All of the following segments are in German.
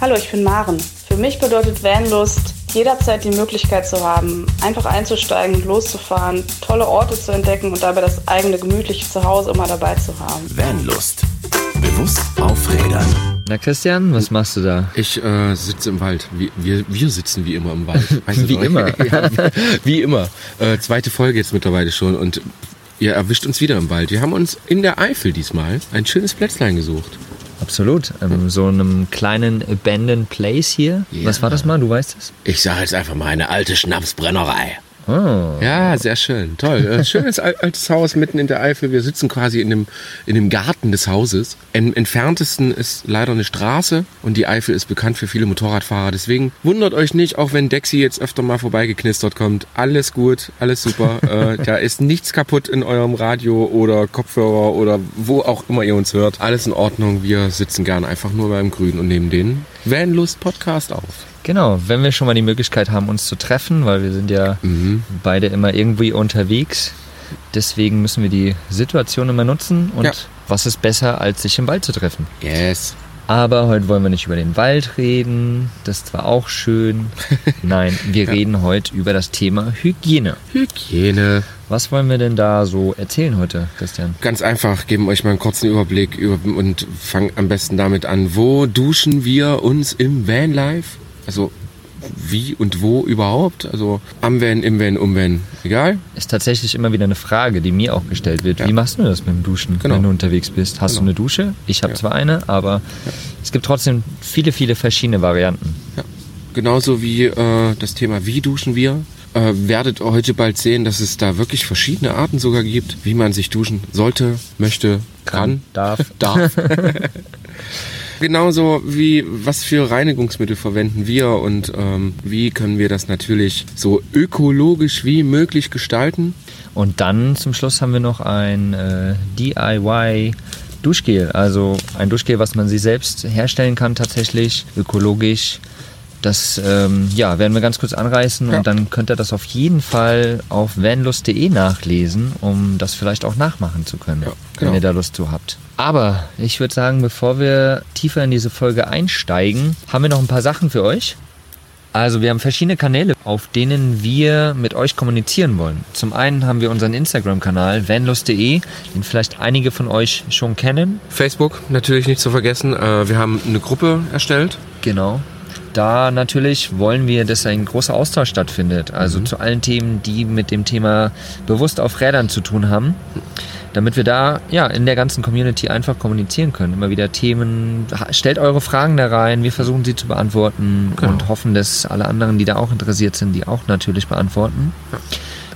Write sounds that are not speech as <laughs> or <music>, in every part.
Hallo, ich bin Maren. Für mich bedeutet Vanlust, jederzeit die Möglichkeit zu haben, einfach einzusteigen und loszufahren, tolle Orte zu entdecken und dabei das eigene gemütliche Zuhause immer dabei zu haben. Vanlust. Bewusst auf Rädern. Na Christian, was machst du da? Ich äh, sitze im Wald. Wir, wir, wir sitzen wie immer im Wald. <laughs> Wie immer. <laughs> ja, wie, wie immer. Äh, zweite Folge jetzt mittlerweile schon und ihr erwischt uns wieder im Wald. Wir haben uns in der Eifel diesmal ein schönes Plätzlein gesucht. Absolut. Ähm, so einem kleinen Abandoned Place hier. Ja. Was war das mal? Du weißt es? Ich sage jetzt einfach mal eine alte Schnapsbrennerei. Oh. Ja, sehr schön. Toll. Äh, Schönes al- altes Haus mitten in der Eifel. Wir sitzen quasi in dem, in dem Garten des Hauses. Im entferntesten ist leider eine Straße und die Eifel ist bekannt für viele Motorradfahrer. Deswegen wundert euch nicht, auch wenn Dexy jetzt öfter mal vorbeigeknistert kommt. Alles gut, alles super. äh, <laughs> da ist nichts kaputt in eurem Radio oder Kopfhörer oder wo auch immer ihr uns hört. Alles in Ordnung. Wir sitzen gern einfach nur beim Grün und nehmen den Vanlust Podcast auf. Genau, wenn wir schon mal die Möglichkeit haben, uns zu treffen, weil wir sind ja Mhm. beide immer irgendwie unterwegs. Deswegen müssen wir die Situation immer nutzen. Und Ja. was ist besser, als sich im Wald zu treffen? Yes. Aber heute wollen wir nicht über den Wald reden. Das ist zwar auch schön. <laughs> Nein, wir reden heute über das Thema Hygiene. Hygiene. Was wollen wir denn da so erzählen heute, Christian? Ganz einfach, geben euch mal einen kurzen Überblick über, und fangen am besten damit an. Wo duschen wir uns im Vanlife? Also wie und wo überhaupt? Also am Van, im Van, um Van, egal? Ist tatsächlich immer wieder eine Frage, die mir auch gestellt wird. Ja. Wie machst du das mit dem Duschen, Genau. wenn du unterwegs bist? Hast Genau. du eine Dusche? Ich habe Ja. zwar eine, aber es gibt trotzdem viele, viele verschiedene Varianten. Ja. Genauso wie äh, das Thema Wie duschen wir? Äh, werdet ihr heute bald sehen, dass es da wirklich verschiedene Arten sogar gibt, wie man sich duschen sollte, möchte, kann, darf. <laughs> darf. <laughs> Genauso wie was für Reinigungsmittel verwenden wir und ähm, wie können wir das natürlich so ökologisch wie möglich gestalten. Und dann zum Schluss haben wir noch ein äh, DIY Duschgel. Also ein Duschgel, was man sich selbst herstellen kann, tatsächlich ökologisch. Das ähm, ja, werden wir ganz kurz anreißen Ja. und dann könnt ihr das auf jeden Fall auf vanlust.de nachlesen, um das vielleicht auch nachmachen zu können, Ja, wenn genau. ihr da Lust zu habt. Aber ich würde sagen, bevor wir tiefer in diese Folge einsteigen, haben wir noch ein paar Sachen für euch. Also wir haben verschiedene Kanäle, auf denen wir mit euch kommunizieren wollen. Zum einen haben wir unseren Instagram-Kanal vanlust.de, den vielleicht einige von euch schon kennen. Facebook natürlich nicht zu vergessen. Äh, wir haben eine Gruppe erstellt. Genau. Da natürlich wollen wir, dass ein großer Austausch stattfindet. Also zu allen Themen, die mit dem Thema bewusst auf Rädern zu tun haben. Damit wir da ja in der ganzen Community einfach kommunizieren können. Immer wieder Themen, stellt eure Fragen da rein, wir versuchen sie zu beantworten Genau. und hoffen, dass alle anderen, die da auch interessiert sind, die auch natürlich beantworten.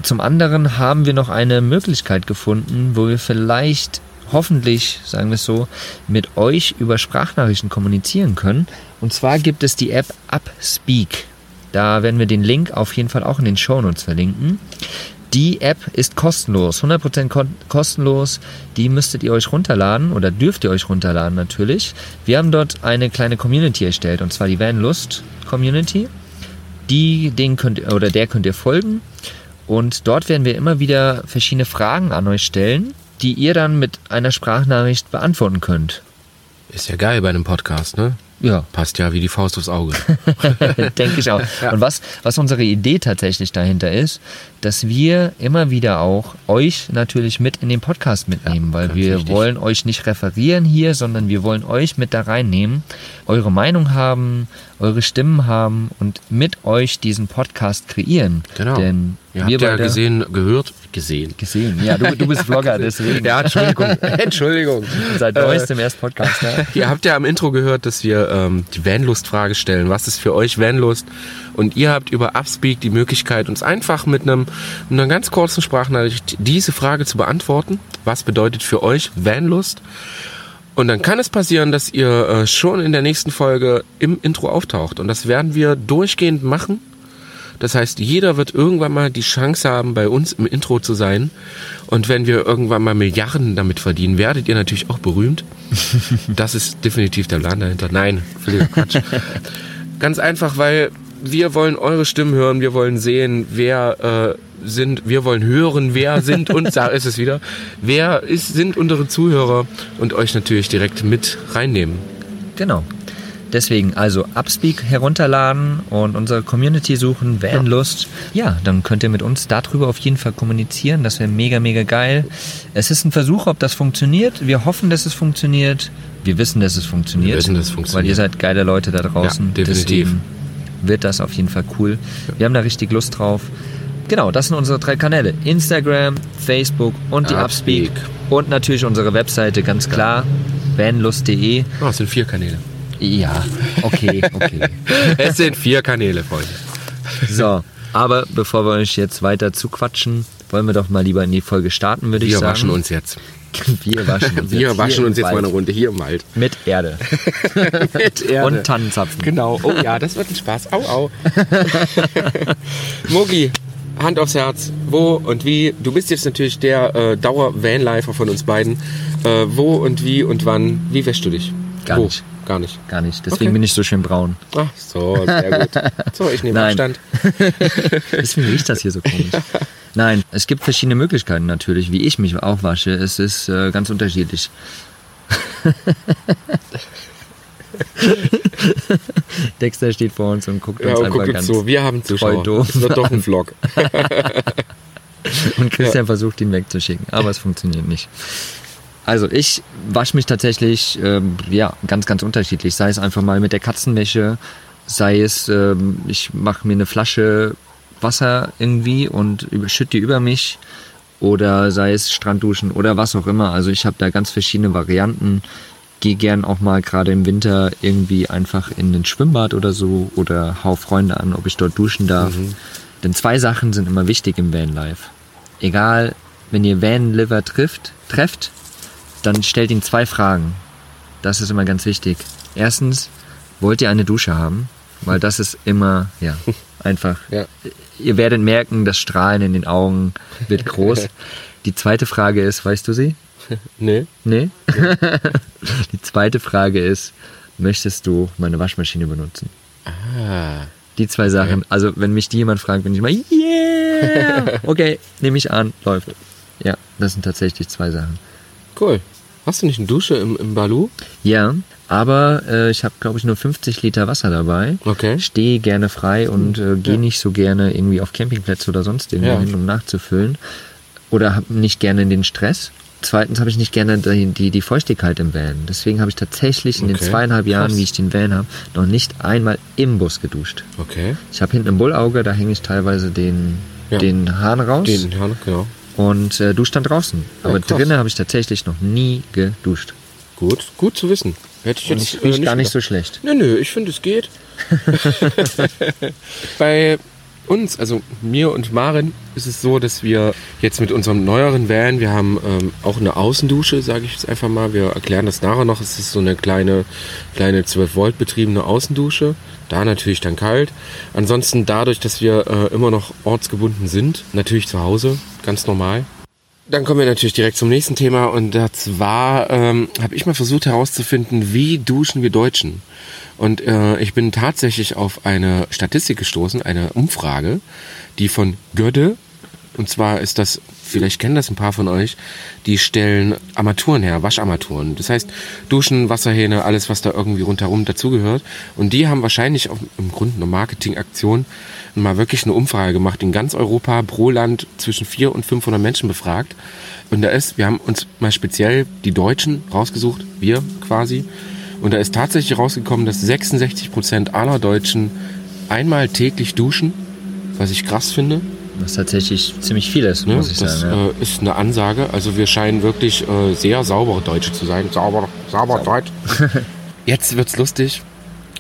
Zum anderen haben wir noch eine Möglichkeit gefunden, wo wir vielleicht hoffentlich, sagen wir es so, mit euch über Sprachnachrichten kommunizieren können. Und zwar gibt es die App Upspeak. Da werden wir den Link auf jeden Fall auch in den Shownotes verlinken. Die App ist kostenlos, 100% kon kostenlos. Die müsstet ihr euch runterladen oder dürft ihr euch runterladen natürlich. Wir haben dort eine kleine Community erstellt und zwar die Vanlust Community. Die, den könnt oder der könnt ihr folgen. Und dort werden wir immer wieder verschiedene Fragen an euch stellen, die ihr dann mit einer Sprachnachricht beantworten könnt. Ist ja geil bei einem Podcast, ne? Ja, Passt ja wie die Faust aufs Auge. <laughs> denke ich auch. <laughs> Und was, was unsere Idee tatsächlich dahinter ist, dass wir immer wieder auch euch natürlich mit in den Podcast mitnehmen, weil ganz wir wichtig. wollen euch nicht referieren hier, sondern wir wollen euch mit da reinnehmen, eure Meinung haben, eure Stimmen haben und mit euch diesen Podcast kreieren. Genau. Denn Ihr wir habt ja gesehen, gehört, gesehen. gesehen. Ja, du, du bist Vlogger, <laughs> deswegen. Ja, Entschuldigung. <laughs> Entschuldigung. Seit neuestem erst Podcaster. <laughs> Ihr habt ja am Intro gehört, dass wir ähm, die Vanlust-Frage stellen. Was ist für euch Vanlust? Und ihr habt über Upspeak die Möglichkeit, uns einfach mit einem mit einer ganz kurzen Sprachnachricht diese Frage zu beantworten. Was bedeutet für euch Vanlust? Und dann kann es passieren, dass ihr äh, schon in der nächsten Folge im Intro auftaucht. Und das werden wir durchgehend machen. Das heißt, jeder wird irgendwann mal die Chance haben, bei uns im Intro zu sein. Und wenn wir irgendwann mal Milliarden damit verdienen, werdet ihr natürlich auch berühmt. <laughs> Das ist definitiv der Plan dahinter. Nein, Quatsch. <laughs> Ganz einfach, weil wir wollen eure Stimmen hören, wir wollen sehen, wer äh, sind, wir wollen hören, wer sind und da ist es wieder, wer ist, sind unsere Zuhörer und euch natürlich direkt mit reinnehmen. Genau. Deswegen also Upspeak herunterladen und unsere Community suchen, Vanlust. Ja, dann könnt ihr mit uns darüber auf jeden Fall kommunizieren. Das wäre mega, mega geil. Es ist ein Versuch, ob das funktioniert. Wir hoffen, dass es funktioniert. Wir wissen, dass es funktioniert. Wir wissen, dass es funktioniert. Weil ihr seid geile Leute da draußen. Ja, definitiv. Deswegen wird das auf jeden Fall cool. Wir haben da richtig Lust drauf. Genau, das sind unsere drei Kanäle. Instagram, Facebook und die Upspeak. Upspeak. Und natürlich unsere Webseite, ganz klar, vanlust.de. Oh, es sind vier Kanäle. Ja, okay, okay. <laughs> Es sind vier Kanäle, Freunde. So, aber bevor wir euch jetzt weiter zuquatschen, wollen wir doch mal lieber in die Folge starten, würde ich Wir sagen. waschen uns jetzt. <laughs> Wir waschen uns Wir jetzt waschen uns jetzt mal eine Wald. Runde hier im Wald. Mit Erde <laughs> Mit Erde. und Tannenzapfen. Genau. Oh ja, das wird ein Spaß. Au, au. <laughs> Mogi, Hand aufs Herz. Wo und wie? Du bist jetzt natürlich der äh, Dauer-Vanlifer von uns beiden. Äh, wo und wie und wann? Wie wäschst du dich? Gar wo? nicht. Gar nicht. Gar nicht. Deswegen Okay. bin ich so schön braun. Ach so, sehr gut. So, ich nehme <laughs> Nein. Abstand. <laughs> Deswegen riecht das hier so komisch. Nein, es gibt verschiedene Möglichkeiten natürlich, wie ich mich auch wasche. Es ist äh, ganz unterschiedlich. <laughs> Dexter steht vor uns und guckt uns Ja, und einfach guck ganz uns zu. Wir haben Zuschauer. doof Es wird doch ein Vlog. Und Christian versucht ihn wegzuschicken, aber es funktioniert nicht. Also ich wasche mich tatsächlich ähm, ja ganz ganz unterschiedlich. Sei es einfach mal mit der Katzenwäsche, sei es ähm, ich mache mir eine Flasche Wasser irgendwie und schütte die über mich oder sei es Strandduschen oder was auch immer. Also ich habe da ganz verschiedene Varianten. Gehe gern auch mal gerade im Winter irgendwie einfach in ein Schwimmbad oder so oder hau Freunde an, ob ich dort duschen darf. Denn zwei Sachen sind immer wichtig im Vanlife. Egal, wenn ihr Vanliver trifft, trefft, dann stellt ihn zwei Fragen. Das ist immer ganz wichtig. Erstens, wollt ihr eine Dusche haben? Weil das ist immer, ja, <laughs> einfach. Ja. Ihr werdet merken, das Strahlen in den Augen wird groß. <laughs> Die zweite Frage ist, weißt du sie? <laughs> Nee. Nee? Die zweite Frage ist, möchtest du meine Waschmaschine benutzen? Ah. Die zwei Sachen. Also, wenn mich die jemand fragt, bin ich mal, yeah! Okay, nehme ich an, läuft. Ja, das sind tatsächlich zwei Sachen. Cool. Hast du nicht eine Dusche im, im Balu? Ja, aber äh, ich habe, glaube ich, nur 50 Liter Wasser dabei. Okay. Stehe gerne frei und äh, gehe nicht so gerne irgendwie auf Campingplätze oder sonst irgendwo Ja. hin, um nachzufüllen. Oder habe nicht gerne den Stress. Zweitens habe ich nicht gerne die, die, die Feuchtigkeit im Van. Deswegen habe ich tatsächlich in den Okay. zweieinhalb Jahren, Krass. wie ich den Van habe, noch nicht einmal im Bus geduscht. Okay. Ich habe hinten im Bullauge, da hänge ich teilweise den, Ja. den Hahn raus Den, ja, genau. Und äh, dusche dann draußen. Aber krass. drinnen habe ich tatsächlich noch nie geduscht. Gut, gut zu wissen. Hätte ich Und jetzt ich rieche äh, gar nicht gedacht. so schlecht. Nö, nö, ich finde, es geht. <laughs> <laughs> Bei uns, also mir und Maren, ist es so, dass wir jetzt mit unserem neueren Van, wir haben ähm, auch eine Außendusche, sage ich jetzt einfach mal. Wir erklären das nachher noch. Es ist so eine kleine, kleine 12 Volt betriebene Außendusche. Da natürlich dann kalt. Ansonsten dadurch, dass wir äh, immer noch ortsgebunden sind, natürlich zu Hause, ganz normal. Dann kommen wir natürlich direkt zum nächsten Thema und das war, ähm, habe ich mal versucht herauszufinden, wie duschen wir Deutschen? Und äh, ich bin tatsächlich auf eine Statistik gestoßen, eine Umfrage, die von Gödde, und zwar ist das, vielleicht kennen das ein paar von euch, die stellen Armaturen her, Wascharmaturen. Das heißt, Duschen, Wasserhähne, alles, was da irgendwie rundherum dazugehört. Und die haben wahrscheinlich auch im Grunde eine Marketingaktion mal wirklich eine Umfrage gemacht in ganz Europa pro Land zwischen 400 und 500 Menschen befragt. Und da ist, wir haben uns mal speziell die Deutschen rausgesucht, wir quasi. Und da ist tatsächlich rausgekommen, dass 66 Prozent aller Deutschen einmal täglich duschen, was ich krass finde. Was tatsächlich ziemlich viel ist, Ne? muss ich das sagen. Ja. äh, ist eine Ansage. Also wir scheinen wirklich äh, sehr saubere Deutsche zu sein. Sauber, sauber Deutsch. <laughs> Jetzt wird's lustig.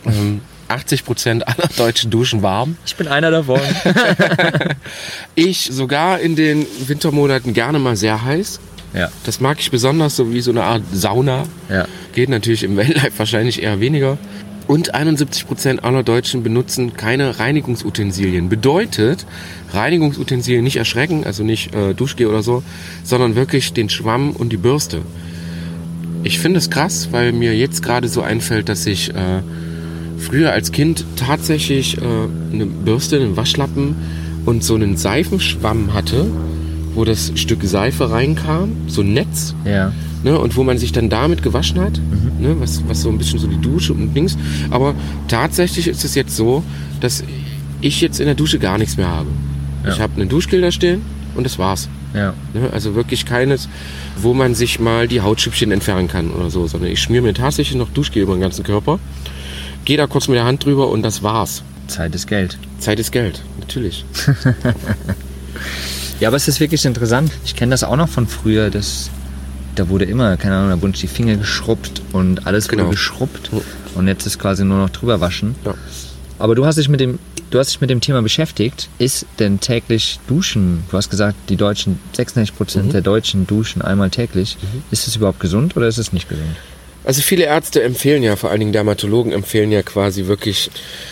Ähm, 80 Prozent aller Deutschen duschen warm. Ich bin einer davon. <laughs> Ich sogar in den Wintermonaten gerne mal sehr heiß. ja, Das mag ich besonders, so wie so eine Art Sauna. ja. Geht natürlich im Welllife wahrscheinlich eher weniger. Und 71% aller Deutschen benutzen keine Reinigungsutensilien. Bedeutet, Reinigungsutensilien nicht erschrecken, also nicht äh, Duschgel oder so, sondern wirklich den Schwamm und die Bürste. Ich finde es krass, weil mir jetzt gerade so einfällt, dass ich äh, früher als Kind tatsächlich äh, eine Bürste, einen Waschlappen und so einen Seifenschwamm hatte, wo das Stück Seife reinkam, so ein Netz. ja. Ne, und wo man sich dann damit gewaschen hat, Mhm. ne, was, was so ein bisschen so die Dusche und Dings. Aber tatsächlich ist es jetzt so, dass ich jetzt in der Dusche gar nichts mehr habe. Ja. Ich habe einen Duschgel da stehen und das war's. Ja. Ne? Also wirklich keines, wo man sich mal die Hautschüppchen entfernen kann oder so, sondern ich schmier mir tatsächlich noch Duschgel über den ganzen Körper, gehe da kurz mit der Hand drüber und das war's. Zeit ist Geld. Zeit ist Geld, natürlich. <laughs> Ja, aber es ist wirklich interessant. Ich kenne das auch noch von früher, dass da wurde immer, keine Ahnung, da wurden die Finger geschrubbt und alles Genau. wurde geschrubbt. Und jetzt ist quasi nur noch drüber waschen. Ja. Aber du hast dich mit dem, du hast dich mit dem Thema beschäftigt. Ist denn täglich Duschen? Du hast gesagt, die Deutschen, 96 Prozent Mhm. der Deutschen duschen einmal täglich. Ist es überhaupt gesund oder ist es nicht gesund? Also viele Ärzte empfehlen ja, vor allen Dingen Dermatologen empfehlen ja quasi wirklich,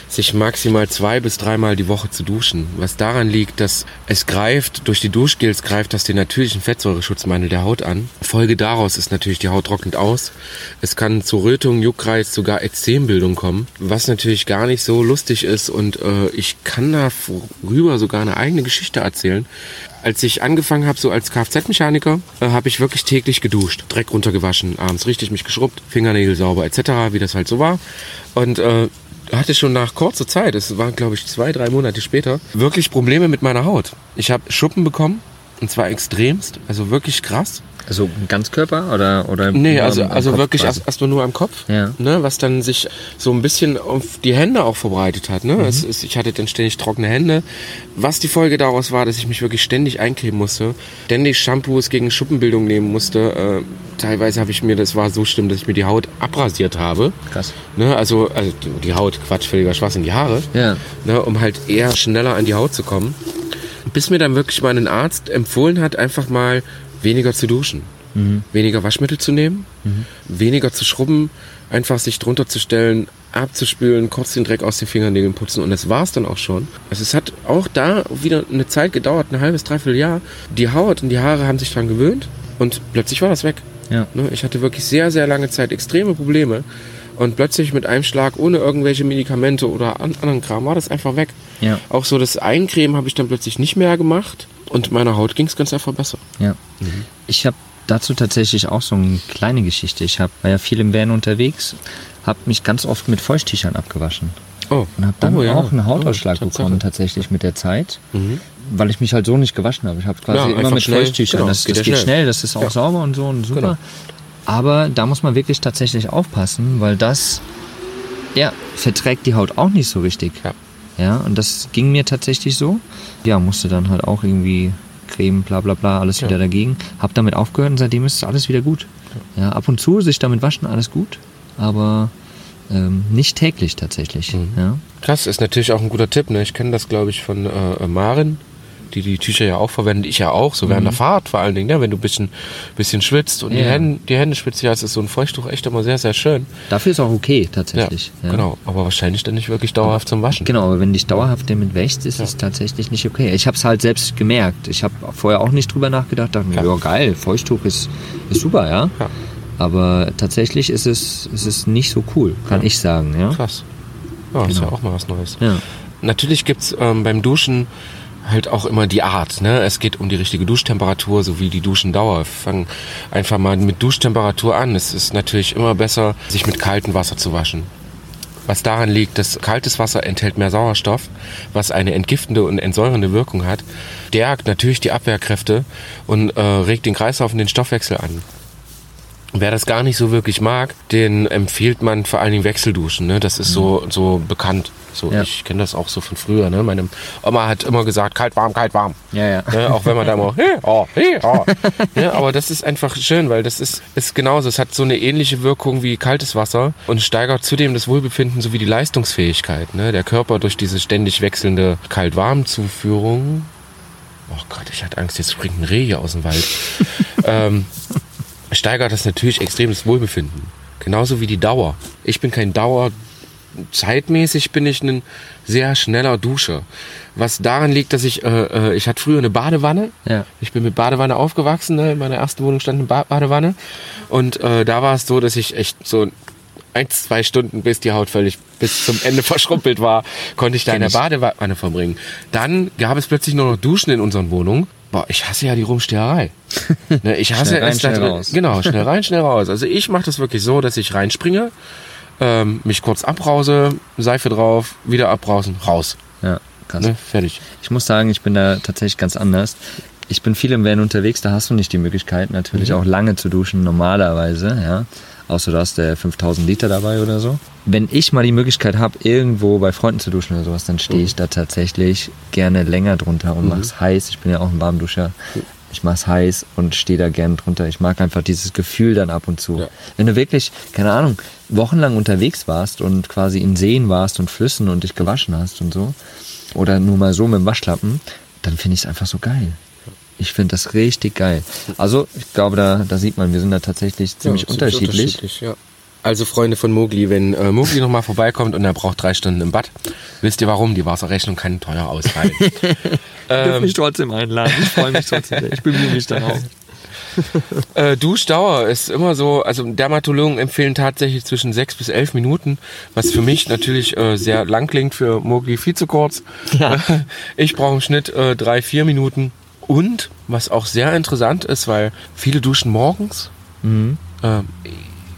sich maximal zwei bis dreimal die Woche zu duschen. Was daran liegt, dass es greift, durch die Duschgels greift das den natürlichen Fettsäureschutzmantel der Haut an. Folge daraus ist natürlich, die Haut trocknet aus. Es kann zu Rötungen, Juckreiz, sogar Ekzembildung kommen, was natürlich gar nicht so lustig ist und äh, ich kann darüber sogar eine eigene Geschichte erzählen. Als ich angefangen habe, so als Kfz-Mechaniker, äh, habe ich wirklich täglich geduscht, Dreck runtergewaschen, abends richtig mich geschrubbt, Fingernägel sauber etc., wie das halt so war. Und äh, hatte schon nach kurzer Zeit, es waren glaube ich zwei, drei Monate später, wirklich Probleme mit meiner Haut. Ich habe Schuppen bekommen und zwar extremst, also wirklich krass. Also Ganzkörper oder oder Nee, also, am- am also Kopf wirklich quasi? erst, erstmal nur am Kopf, Ja. ne, was dann sich so ein bisschen auf die Hände auch verbreitet hat. Mhm. Ne? Es, ist, ich hatte dann ständig trockene Hände. Was die Folge daraus war, dass ich mich wirklich ständig eincremen musste, ständig Shampoos gegen Schuppenbildung nehmen musste. Äh, teilweise habe ich mir, das war so schlimm, dass ich mir die Haut abrasiert habe. Krass. Ne? Also, also die Haut, Quatsch, völliger Schwachsinn, die Haare Ja. ne, um halt eher schneller an die Haut zu kommen. Bis mir dann wirklich mal ein Arzt empfohlen hat, einfach mal weniger zu duschen. Weniger Waschmittel zu nehmen, weniger zu schrubben, einfach sich drunter zu stellen, abzuspülen, kurz den Dreck aus den Fingernägeln putzen und das war's dann auch schon. Also es hat auch da wieder eine Zeit gedauert, ein halbes, dreiviertel Jahr. Die Haut und die Haare haben sich dran gewöhnt und plötzlich war das weg. Ja. Ne, Ich hatte wirklich sehr, sehr lange Zeit extreme Probleme. Und plötzlich mit einem Schlag, ohne irgendwelche Medikamente oder an, anderen Kram, war das einfach weg. Ja. Auch so das Eincremen habe ich dann plötzlich nicht mehr gemacht. Und meiner Haut ging es ganz einfach besser. Ja. Ich habe dazu tatsächlich auch so eine kleine Geschichte. Ich hab, war ja viel im Van unterwegs, habe mich ganz oft mit Feuchttüchern abgewaschen Oh, und habe dann oh, ja. auch einen Hautausschlag Oh, bekommen tatsächlich mit der Zeit, weil ich mich halt so nicht gewaschen habe. Ich habe quasi Ja, immer mit schnell. Feuchttüchern. Genau, das geht das geht schnell. schnell, das ist auch Ja. sauber und so und super. Genau. Aber da muss man wirklich tatsächlich aufpassen, weil das ja, verträgt die Haut auch nicht so richtig. Ja. Ja, und das ging mir tatsächlich so. Ja, musste dann halt auch irgendwie Creme, bla bla bla, alles Ja. wieder dagegen. Hab damit aufgehört und seitdem ist alles wieder gut. Ja, ab und zu sich damit waschen, alles gut, aber ähm, nicht täglich tatsächlich. Mhm. Ja. Krass, ist natürlich auch ein guter Tipp. Ne? Ich kenne das, glaube ich, von äh, Marin, die die Tücher ja auch verwendet. Ich ja auch, so während der Fahrt vor allen Dingen, ne? wenn du ein bisschen, bisschen schwitzt und die, Mhm. Ja. Hände, die Hände schwitzt. Ja, es ist so ein Feuchttuch echt immer sehr, sehr schön. Dafür ist auch okay Ja, tatsächlich. Ja, genau. Aber wahrscheinlich dann nicht wirklich dauerhaft zum Waschen. Genau, aber wenn du dich dauerhaft damit wäschst, ist es tatsächlich nicht okay. Ich habe es halt selbst gemerkt. Ich habe vorher auch nicht drüber nachgedacht, dachte mir, Ja. ja geil, Feuchttuch ist, ist super, ja. Ja. Aber tatsächlich ist es, ist es nicht so cool, kann Ja. ich sagen, ja. Krass. Ja, ist ja Genau. auch mal was Neues. Ja, Natürlich gibt's ähm, beim Duschen halt auch immer die Art. Ne? Es geht um die richtige Duschtemperatur sowie die Duschendauer. Fang einfach mal mit Duschtemperatur an. Es ist natürlich immer besser, sich mit kaltem Wasser zu waschen. Was daran liegt, dass kaltes Wasser enthält mehr Sauerstoff, was eine entgiftende und entsäuernde Wirkung hat, stärkt natürlich die Abwehrkräfte und äh, regt den Kreislauf und den Stoffwechsel an. Wer das gar nicht so wirklich mag, den empfiehlt man vor allen Dingen Wechselduschen. Ne? Das ist so, so bekannt. So, Ja. Ich kenne das auch so von früher. Ne? Meine Oma hat immer gesagt, kalt, warm, kalt, warm. ja, ja. Ne? Auch wenn man da immer, hey, oh, hey, oh. ne? Aber das ist einfach schön, weil das ist, ist genauso. Es hat so eine ähnliche Wirkung wie kaltes Wasser und steigert zudem das Wohlbefinden sowie die Leistungsfähigkeit. Ne? Der Körper durch diese ständig wechselnde Kalt-Warm-Zuführung. Oh Gott, ich hatte Angst, jetzt springt ein Reh hier aus dem Wald. <laughs> ähm, steigert das natürlich extrem das Wohlbefinden. Genauso wie die Dauer. Ich bin kein Dauer. Zeitmäßig bin ich ein sehr schneller Duscher. Was daran liegt, dass ich, äh, äh, ich hatte früher eine Badewanne. Ja. Ich bin mit Badewanne aufgewachsen. Ne? In meiner ersten Wohnung stand eine ba Badewanne. Und äh, da war es so, dass ich echt so eins, zwei Stunden, bis die Haut völlig bis zum Ende <laughs> verschrumpelt war, konnte ich da in der Badewanne verbringen. Dann gab es plötzlich nur noch Duschen in unseren Wohnungen. Boah, ich hasse ja die Rumsteherei. <laughs> Ne, ich hasse Schnell rein, es da drin. raus. Genau, schnell rein, schnell raus. Also ich mache das wirklich so, dass ich reinspringe, ähm, mich kurz abbrause, Seife drauf, wieder abbrausen, raus. Ja, krass. Ne, fertig. Ich muss sagen, ich bin da tatsächlich ganz anders. Ich bin viel im Van unterwegs, da hast du nicht die Möglichkeit, natürlich auch lange zu duschen, normalerweise, ja. Außer du hast äh, 5000 Liter dabei oder so. Wenn ich mal die Möglichkeit habe, irgendwo bei Freunden zu duschen oder sowas, dann stehe ich da tatsächlich gerne länger drunter und mach's heiß. Ich bin ja auch ein Warmduscher. Ich mach's heiß und stehe da gerne drunter. Ich mag einfach dieses Gefühl dann ab und zu. Ja. Wenn du wirklich, keine Ahnung, wochenlang unterwegs warst und quasi in Seen warst und Flüssen und dich gewaschen hast und so, oder nur mal so mit dem Waschlappen, dann finde ich es einfach so geil. Ich finde das richtig geil. Also, ich glaube, da, da sieht man, wir sind da tatsächlich ziemlich Ja, unterschiedlich. ja. Also Freunde von Mogli, wenn äh, Mogli nochmal vorbeikommt und er braucht drei Stunden im Bad, wisst ihr warum? Die Wasserrechnung kann teuer ausfallen. <laughs> ähm, trotzdem einladen. Ich freue mich trotzdem. Ich bemühe mich darauf. <laughs> Äh, Duschdauer ist immer so, also Dermatologen empfehlen tatsächlich zwischen sechs bis elf Minuten, was für mich natürlich äh, sehr lang klingt, für Mogli viel zu kurz. Ja. <laughs> Ich brauche im Schnitt äh, drei, vier Minuten. Und was auch sehr interessant ist, weil viele duschen morgens. Mhm. Ähm,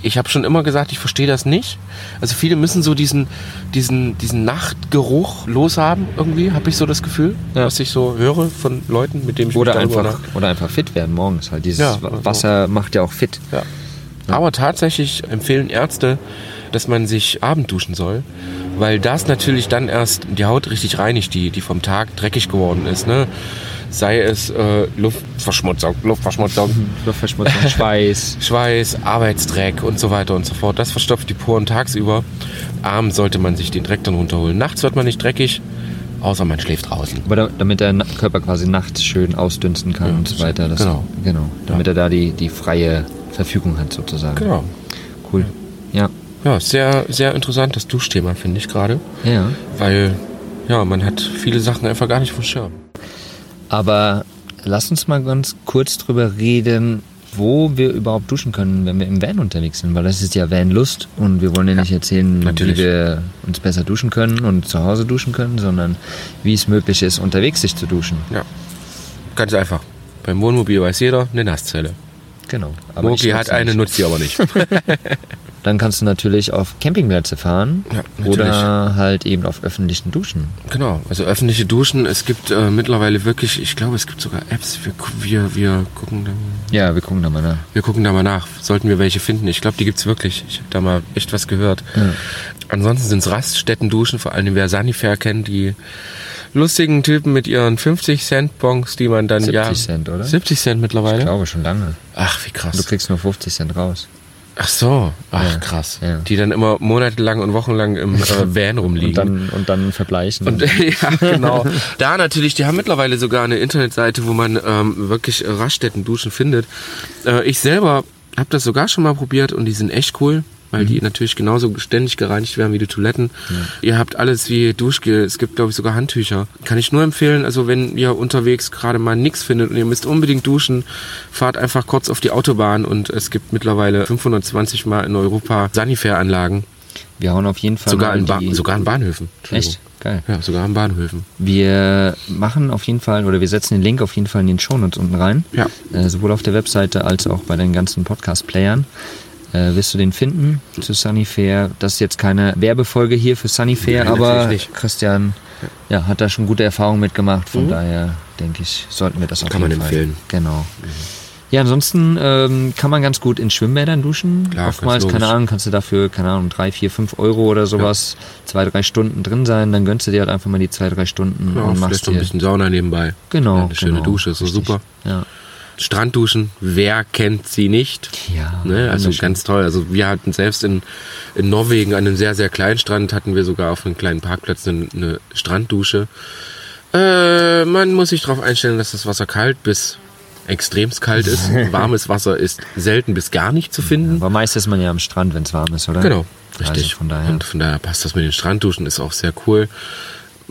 ich habe schon immer gesagt, ich verstehe das nicht. Also viele müssen so diesen, diesen, diesen Nachtgeruch loshaben irgendwie, habe ich so das Gefühl, Ja. was ich so höre von Leuten, mit denen ich Oder einfach, oder einfach fit werden morgens. Halt dieses Ja, Wa- Wasser macht ja auch fit. Ja. Aber tatsächlich empfehlen Ärzte, dass man sich Abend duschen soll, weil das natürlich dann erst die Haut richtig reinigt, die, die vom Tag dreckig geworden ist. Ne? Sei es äh, Luftverschmutzung, Luftverschmutzung, Luftverschmutzung, Schweiß. <laughs> Schweiß, Arbeitsdreck und so weiter und so fort. Das verstopft die Poren tagsüber. Abends sollte man sich den Dreck dann runterholen. Nachts wird man nicht dreckig, außer man schläft draußen. Aber da, damit der Körper quasi nachts schön ausdünsten kann Ja, und so weiter. Das, genau. genau. Damit er da die, die freie Verfügung hat sozusagen. Genau. Cool. Ja. Ja, sehr, sehr interessant das Duschthema, finde ich gerade. Ja. Weil, ja, man hat viele Sachen einfach gar nicht vom Schirm. Aber lass uns mal ganz kurz drüber reden, wo wir überhaupt duschen können, wenn wir im Van unterwegs sind, weil das ist ja Vanlust und wir wollen ja nicht erzählen, natürlich. wie wir uns besser duschen können und zu Hause duschen können, sondern wie es möglich ist, unterwegs sich zu duschen. Ja, ganz einfach. Beim Wohnmobil weiß jeder, eine Nasszelle. Genau. Aber Moki ich hat eine, nutzt sie aber nicht. <laughs> Dann kannst du natürlich auf Campingplätze fahren Ja, oder halt eben auf öffentlichen Duschen. genau, also öffentliche Duschen. Es gibt äh, mittlerweile wirklich, ich glaube, es gibt sogar Apps. Wir, wir, wir, gucken, da, Ja, wir gucken da mal nach. wir gucken da mal nach. Sollten wir welche finden. Ich glaube, die gibt's wirklich. Ich habe da mal echt was gehört. Ja. Ansonsten sind's Raststätten-Duschen, vor allem wer Sanifair kennt, die lustigen Typen mit ihren 50 Cent Bons, die man dann 70 ja... Cent, oder? 70 Cent Ich mittlerweile? glaube schon lange. Ach, wie Du krass. kriegst nur 50 Cent raus. Ach so, ach Ja, krass. ja. Die dann immer monatelang und wochenlang im äh, <laughs> Van rumliegen. Und dann, und dann verbleichen. Und, <laughs> ja, genau. Da natürlich, die haben mittlerweile sogar eine Internetseite, wo man ähm, wirklich Raststätten-Duschen findet. Äh, ich selber habe das sogar schon mal probiert und die sind echt cool, weil die natürlich genauso ständig gereinigt werden wie die Toiletten. Ihr habt alles wie Duschgel, es gibt glaube ich sogar Handtücher. Kann ich nur empfehlen, also wenn ihr unterwegs gerade mal nichts findet und ihr müsst unbedingt duschen, fahrt einfach kurz auf die Autobahn und es gibt mittlerweile 520 Mal in Europa Sanifair-Anlagen. wir hauen auf jeden Fall Sogar in, ba sogar in Bahnhöfen. Echt? Geil. Ja, sogar in Bahnhöfen. Wir machen auf jeden Fall, oder wir setzen den Link auf jeden Fall in den Shownotes unten rein. Ja. Äh, sowohl auf der Webseite als auch bei den ganzen Podcast-Playern. Äh, wirst du den finden zu Sunnyfair. Das ist jetzt keine Werbefolge hier für Sunnyfair, Nein, aber. Christian ja, hat da schon gute Erfahrungen mitgemacht. Von daher denke ich, sollten wir das auf Kann jeden man Fall. empfehlen. Genau. Ja, ansonsten ähm, kann man ganz gut in Schwimmbädern duschen. Klar, Oftmals, keine. Ahnung, kannst du dafür, keine Ahnung, drei, vier, fünf Euro oder sowas, zwei, drei Stunden drin sein. Dann gönnst du dir halt einfach mal die zwei, drei Stunden Ja, und vielleicht machst noch ein dir bisschen Sauna nebenbei. Genau. Ja, eine schöne genau, Dusche, ist so richtig. super. Ja. Strandduschen, wer kennt sie nicht? Ja, Ne? Also ganz toll. Also wir hatten selbst in, in Norwegen an einem sehr, sehr kleinen Strand, hatten wir sogar auf einem kleinen Parkplatz eine, eine Stranddusche. Äh, man muss sich darauf einstellen, dass das Wasser kalt bis extremst kalt ist. <laughs> Warmes Wasser ist selten bis gar nicht zu finden. Aber meist ist man ja am Strand, wenn es warm ist, oder? Genau, richtig. Also von daher. Und von daher passt das mit den Strandduschen, ist auch sehr cool.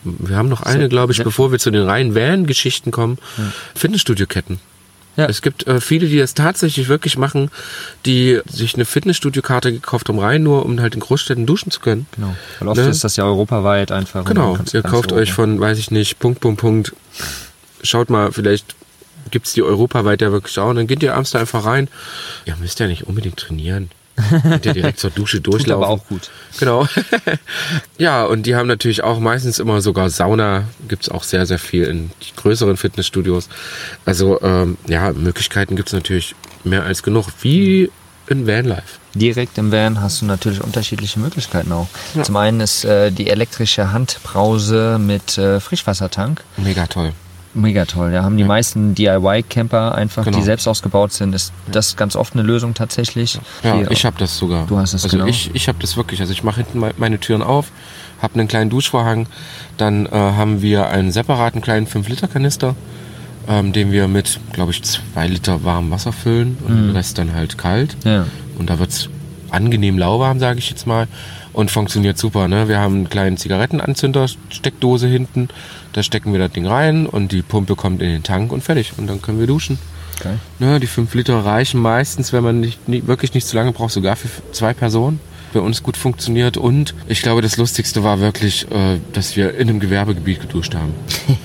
Wir haben noch eine, glaube ich, bevor wir zu den reinen Van-Geschichten kommen. Fitnessstudio-Ketten. Ja. Es gibt äh, viele, die das tatsächlich wirklich machen, die sich eine Fitnessstudio-Karte gekauft haben, rein nur, um halt in Großstädten duschen zu können. Genau. Weil oft Ne? ist das ja europaweit einfach. Genau, ihr kauft euch von, weiß ich nicht, Punkt, Punkt, Punkt. Schaut mal, vielleicht gibt es die europaweit ja wirklich auch. Und dann geht ihr abends da einfach rein. Ihr müsst ja nicht unbedingt trainieren. Könnt ihr direkt zur Dusche <laughs> durchlaufen. aber auch gut. Genau. <laughs> ja, und die haben natürlich auch meistens immer sogar Sauna. Gibt's auch sehr, sehr viel in größeren Fitnessstudios. Also ähm, ja, Möglichkeiten gibt's natürlich mehr als genug. Wie in Vanlife. Direkt im Van hast du natürlich unterschiedliche Möglichkeiten auch. Ja. Zum einen ist äh, die elektrische Handbrause mit äh, Frischwassertank. Mega toll. Mega toll. Ja, haben die meisten DIY-Camper einfach, Genau. die selbst ausgebaut sind, ist das ganz oft eine Lösung tatsächlich. Ja, Hier- ich habe das sogar. Du hast es, also genau. ich, ich habe das wirklich. Also ich mache hinten me- meine Türen auf, habe einen kleinen Duschvorhang, dann äh, haben wir einen separaten kleinen 5-Liter-Kanister, ähm, den wir mit, glaube ich, 2 Liter warmem Wasser füllen und Mhm. den Rest dann halt kalt. Ja. Und da wird's angenehm lauwarm, sage ich jetzt mal. Und funktioniert super. Ne? Wir haben einen kleinen Zigarettenanzünder, Steckdose hinten. Da stecken wir das Ding rein und die Pumpe kommt in den Tank und fertig. Und dann können wir duschen. Geil. Ne, die 5 Liter reichen meistens, wenn man nicht, nicht, wirklich nicht zu lange braucht, sogar für zwei Personen. Bei uns gut funktioniert. Und ich glaube, das Lustigste war wirklich, äh, dass wir in einem Gewerbegebiet geduscht haben.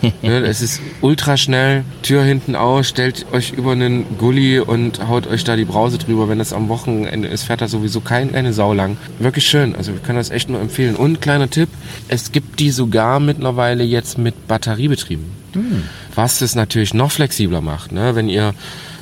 <laughs> ne, es ist ultra schnell, Tür hinten aus, stellt euch über einen Gully und haut euch da die Brause drüber. Wenn das am Wochenende ist, fährt da sowieso kein, keine Sau lang. Wirklich schön. Also wir können das echt nur empfehlen. Und kleiner Tipp, es gibt die sogar mittlerweile jetzt mit Batteriebetrieben. Was es natürlich noch flexibler macht, ne? wenn ihr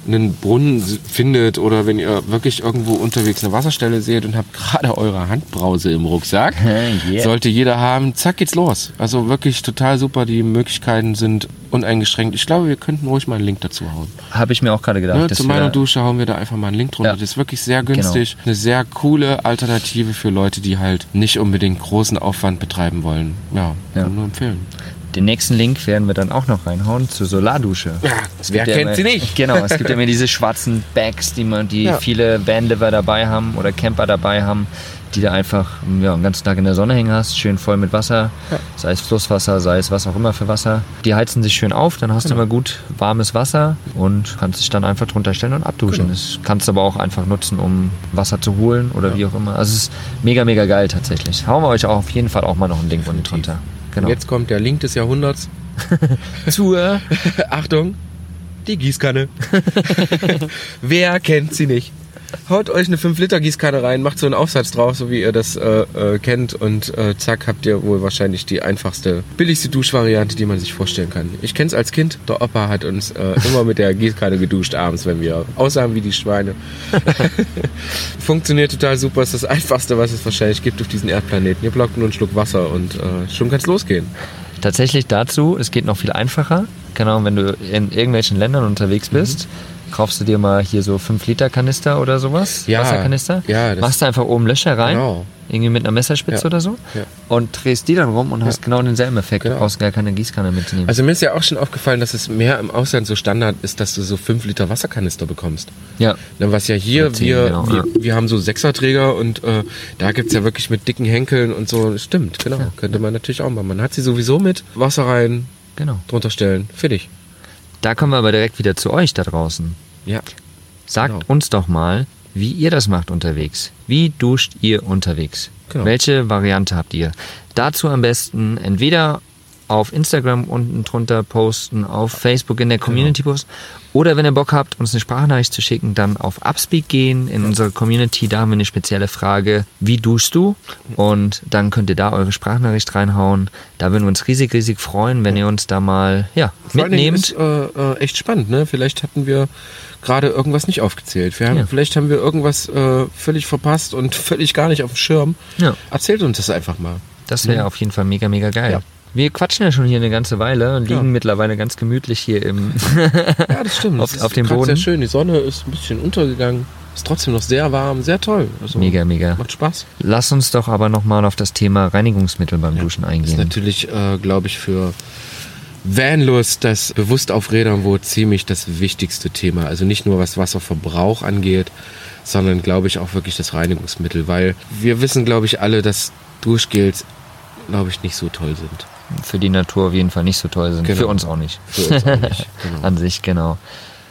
einen Brunnen findet oder wenn ihr wirklich irgendwo unterwegs eine Wasserstelle seht und habt gerade eure Handbrause im Rucksack, <laughs> Yeah. sollte jeder haben, zack geht's los. Also wirklich total super, die Möglichkeiten sind uneingeschränkt. Ich glaube, wir könnten ruhig mal einen Link dazu hauen. Habe ich mir auch gerade gedacht. Ne, zu meiner Dusche hauen wir da einfach mal einen Link drunter. Ja. Das ist wirklich sehr günstig. Eine sehr coole Alternative für Leute, die halt nicht unbedingt großen Aufwand betreiben wollen. Ja, Ja. kann nur empfehlen. Den nächsten Link werden wir dann auch noch reinhauen zur Solardusche. Ja, wer gibt ja kennt immer, sie nicht? Genau, es gibt ja immer diese schwarzen Bags, die man, die <laughs> Ja. viele Vanliver dabei haben oder Camper dabei haben, die da einfach ja, den ganzen Tag in der Sonne hängen hast, schön voll mit Wasser, sei es Flusswasser, sei es was auch immer für Wasser. Die heizen sich schön auf, dann hast Genau. du immer gut warmes Wasser und kannst dich dann einfach drunter stellen und abduschen. Genau. Das kannst du aber auch einfach nutzen, um Wasser zu holen oder wie auch immer. Also es ist mega, mega geil tatsächlich. Hauen wir euch auch auf jeden Fall auch mal noch einen Link unten drunter. Genau. Jetzt kommt der Link des Jahrhunderts. <laughs> zur <laughs> Achtung, die Gießkanne. <laughs> Wer kennt sie nicht? Haut euch eine 5-Liter-Gießkanne rein, macht so einen Aufsatz drauf, so wie ihr das äh, äh, kennt und äh, zack habt ihr wohl wahrscheinlich die einfachste, billigste Duschvariante, die man sich vorstellen kann. Ich kenn's als Kind, der Opa hat uns äh, immer mit der Gießkanne geduscht abends, wenn wir aussahen wie die Schweine. <laughs> Funktioniert total super, ist das einfachste, was es wahrscheinlich gibt auf diesem Erdplaneten. Ihr blockt nur einen Schluck Wasser und äh, schon kann's losgehen. Tatsächlich dazu, es geht noch viel einfacher. Genau, wenn du in irgendwelchen Ländern unterwegs bist, kaufst du dir mal hier so 5 Liter Kanister oder sowas, Ja, Wasserkanister, ja, machst du einfach oben Löcher rein, Genau. irgendwie mit einer Messerspitze Ja, oder so ja. und drehst die dann rum und hast genau denselben Effekt. Genau. Du brauchst gar keine Gießkanne mitzunehmen. Also mir ist ja auch schon aufgefallen, dass es mehr im Ausland so Standard ist, dass du so 5 Liter Wasserkanister bekommst. ja, Na, was ja hier, Oder zehn, wir, genau, wir, wir haben so Sechserträger und äh, da gibt's ja wirklich mit dicken Henkeln und so. Stimmt, genau. Könnte man natürlich auch machen. Man hat sie sowieso mit, Wasser rein, genau. drunter stellen, fertig. Da kommen wir aber direkt wieder zu euch da draußen. Ja. Sagt Genau. uns doch mal, wie ihr das macht unterwegs. Wie duscht ihr unterwegs? Genau. Welche Variante habt ihr? Dazu am besten entweder auf Instagram unten drunter posten, auf Facebook in der Genau. Community posten oder wenn ihr Bock habt, uns eine Sprachnachricht zu schicken, dann auf Upspeak gehen in unsere Community. Da haben wir eine spezielle Frage, wie duschst du? Und dann könnt ihr da eure Sprachnachricht reinhauen. Da würden wir uns riesig, riesig freuen, wenn ihr uns da mal ja, Vor mitnehmt. ist äh, äh, echt spannend, ne? Vielleicht hatten wir gerade irgendwas nicht aufgezählt. Wir haben, Ja. Vielleicht haben wir irgendwas äh, völlig verpasst und <laughs> völlig gar nicht auf dem Schirm. Ja. Erzählt uns das einfach mal. Das wäre auf jeden Fall mega, mega geil. Ja. Wir quatschen ja schon hier eine ganze Weile und liegen Ja. mittlerweile ganz gemütlich hier im. <laughs> Ja, das stimmt. <laughs> Auf- Das ist auf dem Boden. sehr schön. Die Sonne ist ein bisschen untergegangen. Ist trotzdem noch sehr warm, sehr toll. Also, mega, mega. Macht Spaß. Lass uns doch aber nochmal auf das Thema Reinigungsmittel beim Duschen Ist eingehen. natürlich, äh, glaube ich, für Vanlust, das bewusst auf Rädern wohl ziemlich das wichtigste Thema. Also nicht nur was Wasserverbrauch angeht, sondern glaube ich auch wirklich das Reinigungsmittel, weil wir wissen, glaube ich, alle, dass Duschgels, glaube ich, nicht so toll sind. Für die Natur auf jeden Fall nicht so toll sind. Genau. Für uns auch nicht. Für uns auch nicht. Genau. <laughs> An sich, genau.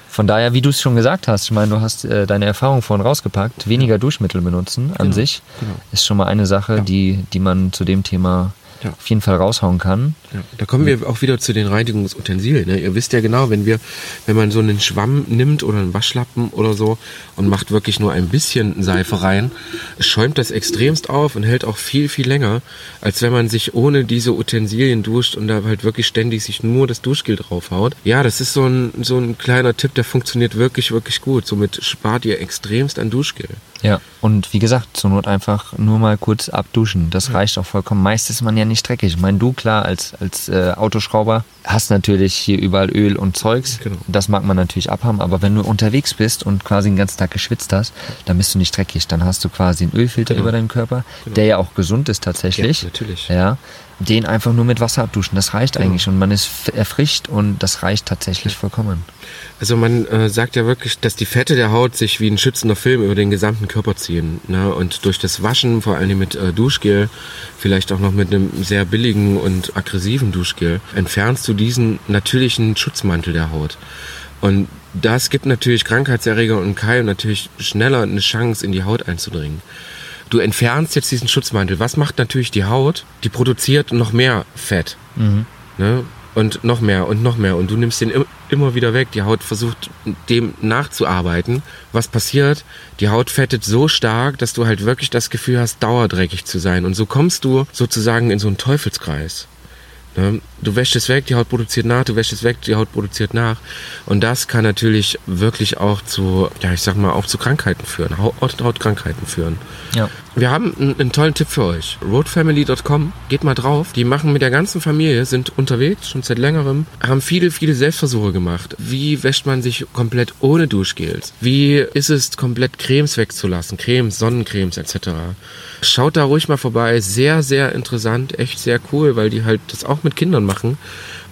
Von daher, wie du es schon gesagt hast, ich meine, du hast äh, deine Erfahrung vorhin rausgepackt, weniger Duschmittel benutzen an Genau, sich genau. ist schon mal eine Sache, die, die man zu dem Thema Ja. auf jeden Fall raushauen kann. Ja, da kommen wir auch wieder zu den Reinigungsutensilien. Ne? Ihr wisst ja genau, wenn wir, wenn man so einen Schwamm nimmt oder einen Waschlappen oder so und macht wirklich nur ein bisschen Seife rein, schäumt das extremst auf und hält auch viel, viel länger, als wenn man sich ohne diese Utensilien duscht und da halt wirklich ständig sich nur das Duschgel draufhaut. Ja, das ist so ein, so ein kleiner Tipp, der funktioniert wirklich, wirklich gut. Somit spart ihr extremst an Duschgel. Ja, und wie gesagt, zur Not einfach nur mal kurz abduschen. Das reicht auch vollkommen. Meist ist man ja nicht dreckig. Ich meine, du klar, als, als äh, Autoschrauber hast natürlich hier überall Öl und Zeugs. Genau. Das mag man natürlich abhaben, aber wenn du unterwegs bist und quasi den ganzen Tag geschwitzt hast, dann bist du nicht dreckig. Dann hast du quasi einen Ölfilter Genau. über deinem Körper, der ja auch gesund ist tatsächlich. Ja, natürlich. Ja, den einfach nur mit Wasser abduschen. Das reicht eigentlich und man ist erfrischt und das reicht tatsächlich vollkommen. Also man äh, sagt ja wirklich, dass die Fette der Haut sich wie ein schützender Film über den gesamten Körper ziehen. Ne? Und durch das Waschen, vor allem mit äh, Duschgel, vielleicht auch noch mit einem sehr billigen und aggressiven Duschgel, entfernst du diesen natürlichen Schutzmantel der Haut. Und das gibt natürlich Krankheitserreger und Keim natürlich schneller eine Chance, in die Haut einzudringen. Du entfernst jetzt diesen Schutzmantel. Was macht natürlich die Haut? Die produziert noch mehr Fett. Ne? Und noch mehr und noch mehr. Und du nimmst den im- immer wieder weg. Die Haut versucht dem nachzuarbeiten. Was passiert? Die Haut fettet so stark, dass du halt wirklich das Gefühl hast, dauerdreckig zu sein. Und so kommst du sozusagen in so einen Teufelskreis. Ne? Du wäschst es weg, die Haut produziert nach, du wäschst es weg, die Haut produziert nach. Und das kann natürlich wirklich auch zu, ja, ich sag mal, auch zu Krankheiten führen, Haut, Hautkrankheiten führen. Ja. Wir haben einen, einen tollen Tipp für euch. Roadfamily.com, geht mal drauf. Die machen mit der ganzen Familie, sind unterwegs, schon seit längerem, haben viele, viele Selbstversuche gemacht. Wie wäscht man sich komplett ohne Duschgels? Wie ist es, komplett Cremes wegzulassen? Cremes, Sonnencremes etc. Schaut da ruhig mal vorbei. Sehr, sehr interessant, echt sehr cool, weil die halt das auch mit Kindern machen.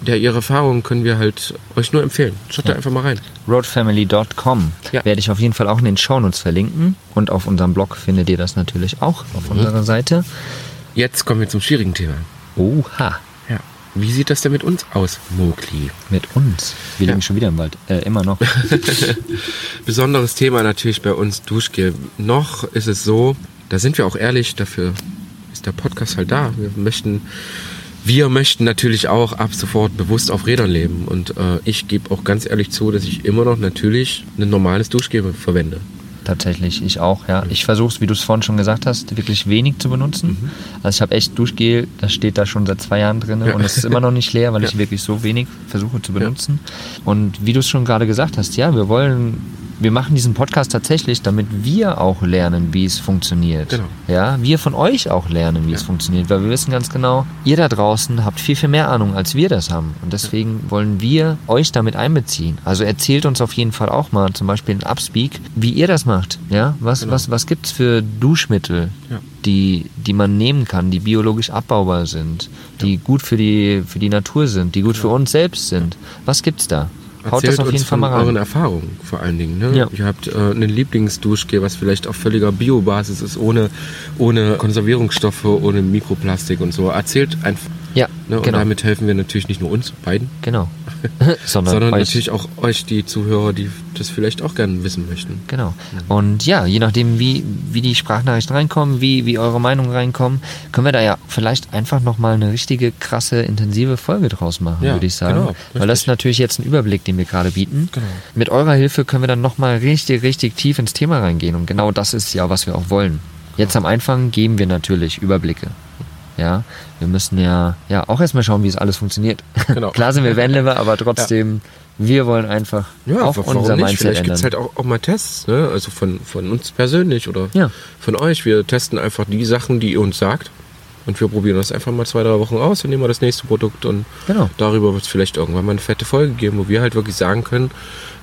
Ja, ihre Erfahrungen können wir halt euch nur empfehlen. Schaut da einfach mal rein. roadfamily.com Ja. werde ich auf jeden Fall auch in den Shownotes verlinken und auf unserem Blog findet ihr das natürlich auch auf Mhm. unserer Seite. Jetzt kommen wir zum schwierigen Thema. Oha, Ja. Wie sieht das denn mit uns aus, Mowgli? mit uns. Wir Ja. liegen schon wieder im Wald, äh, immer noch. <laughs> <laughs> Besonderes Thema natürlich bei uns Duschgel. Noch ist es so, da sind wir auch ehrlich, dafür ist der Podcast halt da. Wir möchten, wir möchten natürlich auch ab sofort bewusst auf Rädern leben. Und äh, ich gebe auch ganz ehrlich zu, dass ich immer noch natürlich ein normales Duschgel verwende. Tatsächlich, ich auch, ja. Ich versuche es, wie du es vorhin schon gesagt hast, wirklich wenig zu benutzen. Mhm. Also ich habe echt Duschgel, das steht da schon seit zwei Jahren drin und es ist immer noch nicht leer, weil <laughs> ich Ja. wirklich so wenig versuche zu benutzen. Und wie du es schon gerade gesagt hast, ja, wir wollen, wir machen diesen Podcast tatsächlich, damit wir auch lernen, wie es funktioniert. Genau. Ja, wir von euch auch lernen, wie es funktioniert, weil wir wissen ganz genau, ihr da draußen habt viel, viel mehr Ahnung, als wir das haben. Und deswegen wollen wir euch damit einbeziehen. Also erzählt uns auf jeden Fall auch mal, zum Beispiel in Upspeak, wie ihr das macht. Ja, was, Genau. was, was gibt's für Duschmittel, Ja. die, die man nehmen kann, die biologisch abbaubar sind, die gut für die, für die Natur sind, die gut für uns selbst sind? Was gibt's da? Haut Erzählt das auf uns jeden Fall von mal euren rein. Erfahrungen vor allen Dingen. Ne? Ja. Ihr habt äh, einen Lieblingsduschgel, was vielleicht auf völliger Biobasis ist, ohne, ohne Konservierungsstoffe, ohne Mikroplastik und so. Erzählt einfach. Ja, Ne? Und genau. damit helfen wir natürlich nicht nur uns beiden, genau. <laughs> Sondern, sondern natürlich auch euch, die Zuhörer, die das vielleicht auch gerne wissen möchten. Genau. Und ja, je nachdem, wie, wie die Sprachnachrichten reinkommen, wie, wie eure Meinungen reinkommen, können wir da ja vielleicht einfach nochmal eine richtige, krasse, intensive Folge draus machen, Ja, würde ich sagen. genau, Weil das ist natürlich jetzt ein Überblick, den wir gerade bieten. Genau. Mit eurer Hilfe können wir dann nochmal richtig, richtig tief ins Thema reingehen. Und genau das ist ja, was wir auch wollen. Jetzt am Anfang geben wir natürlich Überblicke. Ja, wir müssen ja, ja auch erstmal schauen, wie es alles funktioniert. Genau. <laughs> Klar sind wir Vanliver, aber trotzdem, wir wollen einfach auch wa- warum unser nicht? Mindset Vielleicht gibt es halt auch, auch mal Tests, ne? also von, von uns persönlich oder Ja. von euch. Wir testen einfach die Sachen, die ihr uns sagt. Und wir probieren das einfach mal zwei, drei Wochen aus, dann nehmen wir das nächste Produkt und Genau. darüber wird es vielleicht irgendwann mal eine fette Folge geben, wo wir halt wirklich sagen können,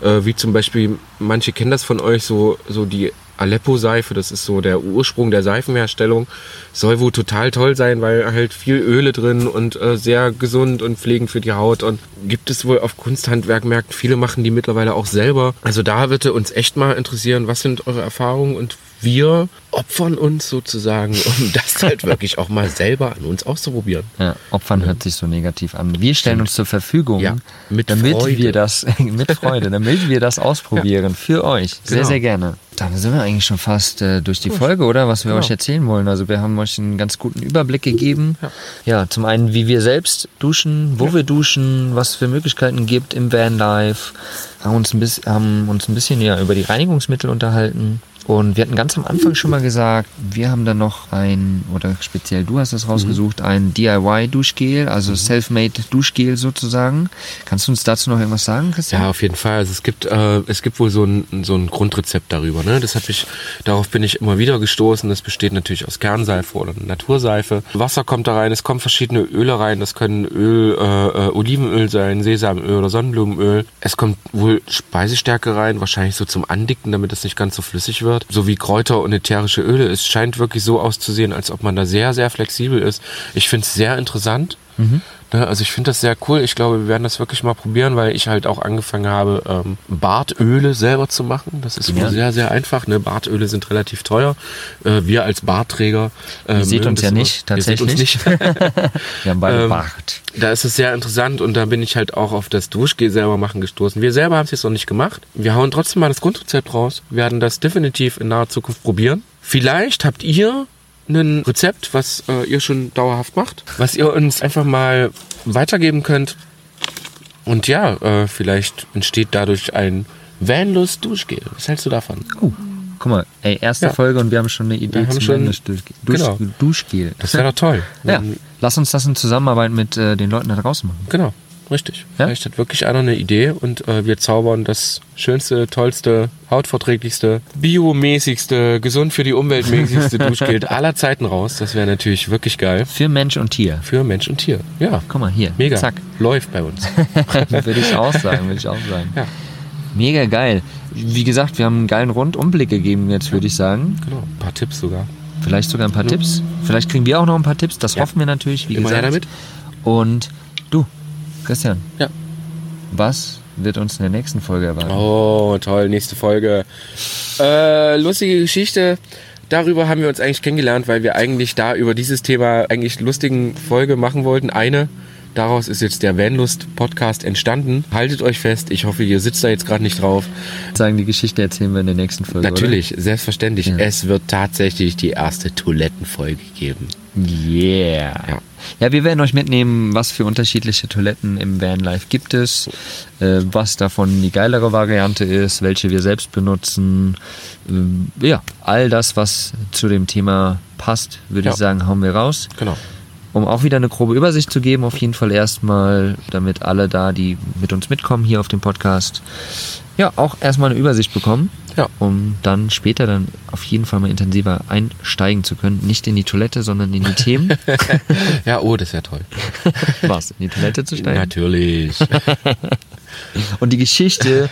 äh, wie zum Beispiel, manche kennen das von euch, so, so die Aleppo-Seife, das ist so der Ursprung der Seifenherstellung, soll wohl total toll sein, weil halt viel Öle drin und äh, sehr gesund und pflegend für die Haut und gibt es wohl auf Kunsthandwerkmärkten, viele machen die mittlerweile auch selber. Also da würde uns echt mal interessieren, was sind eure Erfahrungen und wir opfern uns sozusagen, um <laughs> das halt wirklich auch mal selber an uns auszuprobieren. Ja, Opfern hört sich so negativ an. Wir stellen uns zur Verfügung, Ja, mit damit Freude. wir das <laughs> mit Freude, damit wir das ausprobieren für euch. Sehr, Genau. sehr gerne. Dann sind wir eigentlich schon fast äh, durch die Folge, oder? Was wir Genau. euch erzählen wollen. Also wir haben euch einen ganz guten Überblick gegeben. Ja, zum einen, wie wir selbst duschen, wo wir duschen, was es für Möglichkeiten gibt im Vanlife. Haben uns ein bisschen, haben uns ein bisschen ja über die Reinigungsmittel unterhalten. Und wir hatten ganz am Anfang schon mal gesagt, wir haben dann noch ein, oder speziell du hast es rausgesucht, ein DIY-Duschgel, also Self-Made Duschgel sozusagen. Kannst du uns dazu noch irgendwas sagen, Christian? Ja, auf jeden Fall. Also es gibt, äh, es gibt wohl so ein, so ein Grundrezept darüber. Ne? Das ich, darauf bin ich immer wieder gestoßen. Das besteht natürlich aus Kernseife oder Naturseife. Wasser kommt da rein, es kommen verschiedene Öle rein. Das können Öl, äh, äh, Olivenöl sein, Sesamöl oder Sonnenblumenöl. Es kommt wohl Speisestärke rein, wahrscheinlich so zum Andicken, damit es nicht ganz so flüssig wird. Sowie Kräuter und ätherische Öle. Es scheint wirklich so auszusehen, als ob man da sehr, sehr flexibel ist. Ich finde es sehr interessant. Ne, also ich finde das sehr cool. Ich glaube, wir werden das wirklich mal probieren, weil ich halt auch angefangen habe, ähm, Bartöle selber zu machen. Das ist Ja. sehr, sehr einfach. Ne? Bartöle sind relativ teuer. Äh, wir als Bartträger. Äh, Ihr seht uns ja immer- nicht, seht uns tatsächlich. nicht. <laughs> Wir haben beide Ähm, Bart. Da ist es sehr interessant und da bin ich halt auch auf das Duschgel selber machen gestoßen. Wir selber haben es jetzt noch nicht gemacht. Wir hauen trotzdem mal das Grundrezept raus, werden das definitiv in naher Zukunft probieren. Vielleicht habt ihr ein Rezept, was äh, ihr schon dauerhaft macht, was ihr uns einfach mal weitergeben könnt. Und ja, äh, vielleicht entsteht dadurch ein Vanlust Duschgel. Was hältst du davon? Oh, guck mal, ey, erste Ja. Folge und wir haben schon eine Idee Wir haben zum schon- Vanlish Duschgel. Dusch, Genau. Duschgel. Das wäre doch toll. Ja, lass uns das in Zusammenarbeit mit äh, den Leuten da draußen machen. Genau, richtig. Ja? Vielleicht hat wirklich einer eine Idee und äh, wir zaubern das schönste, tollste, hautverträglichste, biomäßigste, gesund für die Umwelt mäßigste <laughs> Duschgel aller Zeiten raus. Das wäre natürlich wirklich geil. Für Mensch und Tier. Für Mensch und Tier. Ja, Guck mal hier. mega. Zack. Läuft bei uns. <laughs> würde ich auch sagen, würde ich auch sagen. Ja. Mega geil. Wie gesagt, wir haben einen geilen Rundumblick gegeben jetzt, würde ich sagen. Genau, ein paar Tipps sogar. Vielleicht sogar ein paar Tipps. Vielleicht kriegen wir auch noch ein paar Tipps. Das Ja. hoffen wir natürlich, wie Immer gesagt. damit. Und du, Christian, Ja. was wird uns in der nächsten Folge erwarten? Oh, toll, nächste Folge. Äh, lustige Geschichte. Darüber haben wir uns eigentlich kennengelernt, weil wir eigentlich da über dieses Thema eigentlich lustigen Folge machen wollten. Eine. Daraus ist jetzt der Vanlust-Podcast entstanden. Haltet euch fest. Ich hoffe, ihr sitzt da jetzt gerade nicht drauf. Sagen, die Geschichte erzählen wir in der nächsten Folge. Natürlich, selbstverständlich. Ja. Es wird tatsächlich die erste Toilettenfolge geben. Yeah. Ja. Ja, wir werden euch mitnehmen, was für unterschiedliche Toiletten im Vanlife gibt es, äh, was davon die geilere Variante ist, welche wir selbst benutzen. Ähm, ja, all das, was zu dem Thema passt, würde Ja. ich sagen, hauen wir raus. Genau. Um auch wieder eine grobe Übersicht zu geben, auf jeden Fall erstmal, damit alle da, die mit uns mitkommen hier auf dem Podcast, ja, auch erstmal eine Übersicht bekommen, Ja. um dann später dann auf jeden Fall mal intensiver einsteigen zu können. Nicht in die Toilette, sondern in die Themen. <laughs> Ja, oh, das ist ja toll. <laughs> Was? In die Toilette zu steigen? Natürlich. <laughs> Und die Geschichte,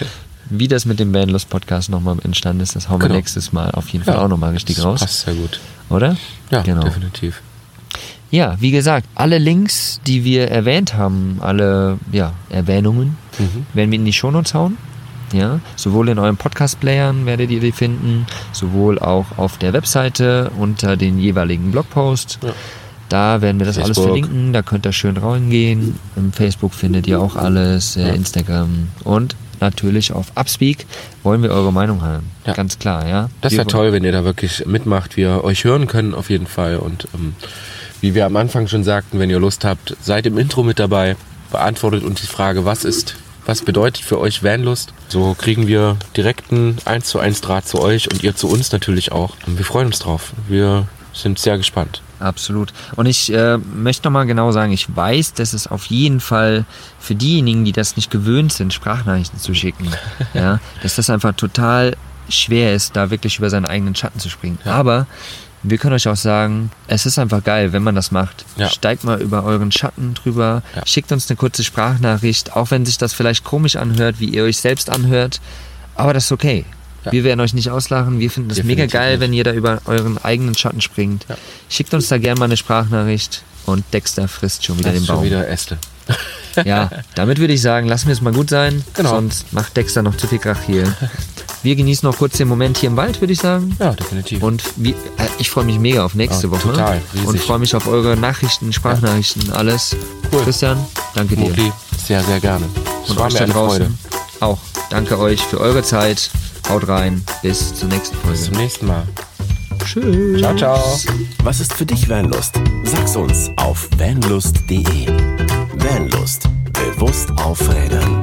wie das mit dem Vanlust Podcast nochmal entstanden ist, das hauen wir Genau. nächstes Mal auf jeden Fall auch nochmal richtig das raus. Passt sehr gut. Oder? Ja, genau. definitiv. Ja, wie gesagt, alle Links, die wir erwähnt haben, alle ja, Erwähnungen, Mhm. werden wir in die Shownotes hauen. Ja, sowohl in euren Podcast-Playern werdet ihr die finden, sowohl auch auf der Webseite unter den jeweiligen Blogpost. Ja. Da werden wir das alles Facebook. verlinken, da könnt ihr schön reingehen. Im Facebook findet ihr auch alles, äh, Ja. Instagram und natürlich auf Upspeak wollen wir eure Meinung haben. Ja. Ganz klar, ja. Das wäre toll, wenn ihr da wirklich mitmacht, wir euch hören können auf jeden Fall. Und ähm, wie wir am Anfang schon sagten, wenn ihr Lust habt, seid im Intro mit dabei, beantwortet uns die Frage, was ist, was bedeutet für euch Vanlust? So kriegen wir direkten 1 zu 1 Draht zu euch und ihr zu uns natürlich auch. Und wir freuen uns drauf. Wir sind sehr gespannt. Absolut. Und ich äh, möchte nochmal genau sagen, ich weiß, dass es auf jeden Fall für diejenigen, die das nicht gewöhnt sind, Sprachnachrichten zu schicken, <laughs> ja, dass das einfach total schwer ist, da wirklich über seinen eigenen Schatten zu springen. Aber wir können euch auch sagen, es ist einfach geil, wenn man das macht. Ja. Steigt mal über euren Schatten drüber, Ja. schickt uns eine kurze Sprachnachricht, auch wenn sich das vielleicht komisch anhört, wie ihr euch selbst anhört. Aber das ist okay. Ja. Wir werden euch nicht auslachen. Wir finden das mega geil, nicht. wenn ihr da über euren eigenen Schatten springt. Ja. Schickt uns da gerne mal eine Sprachnachricht und Dexter frisst schon wieder Das den ist schon Baum. wieder Äste. Ja, <laughs> damit würde ich sagen, lassen wir es mal gut sein. Genau. Sonst macht Dexter noch zu viel Krach hier. <laughs> Wir genießen noch kurz den Moment hier im Wald, würde ich sagen. Ja, definitiv. Und wie, äh, ich freue mich mega auf nächste Ja, Woche. total, riesig. Und freue mich auf eure Nachrichten, Sprachnachrichten, alles. Cool. Christian, danke dir. Mutti, sehr, sehr gerne. Es Und war euch mir da eine draußen Freude. auch. Danke euch für eure Zeit. Haut rein. Bis zur nächsten Bis zum Folge. nächsten Mal. Tschüss. Ciao, ciao. Was ist für dich Vanlust? Sag's uns auf vanlust.de. Vanlust. Bewusst aufrädern.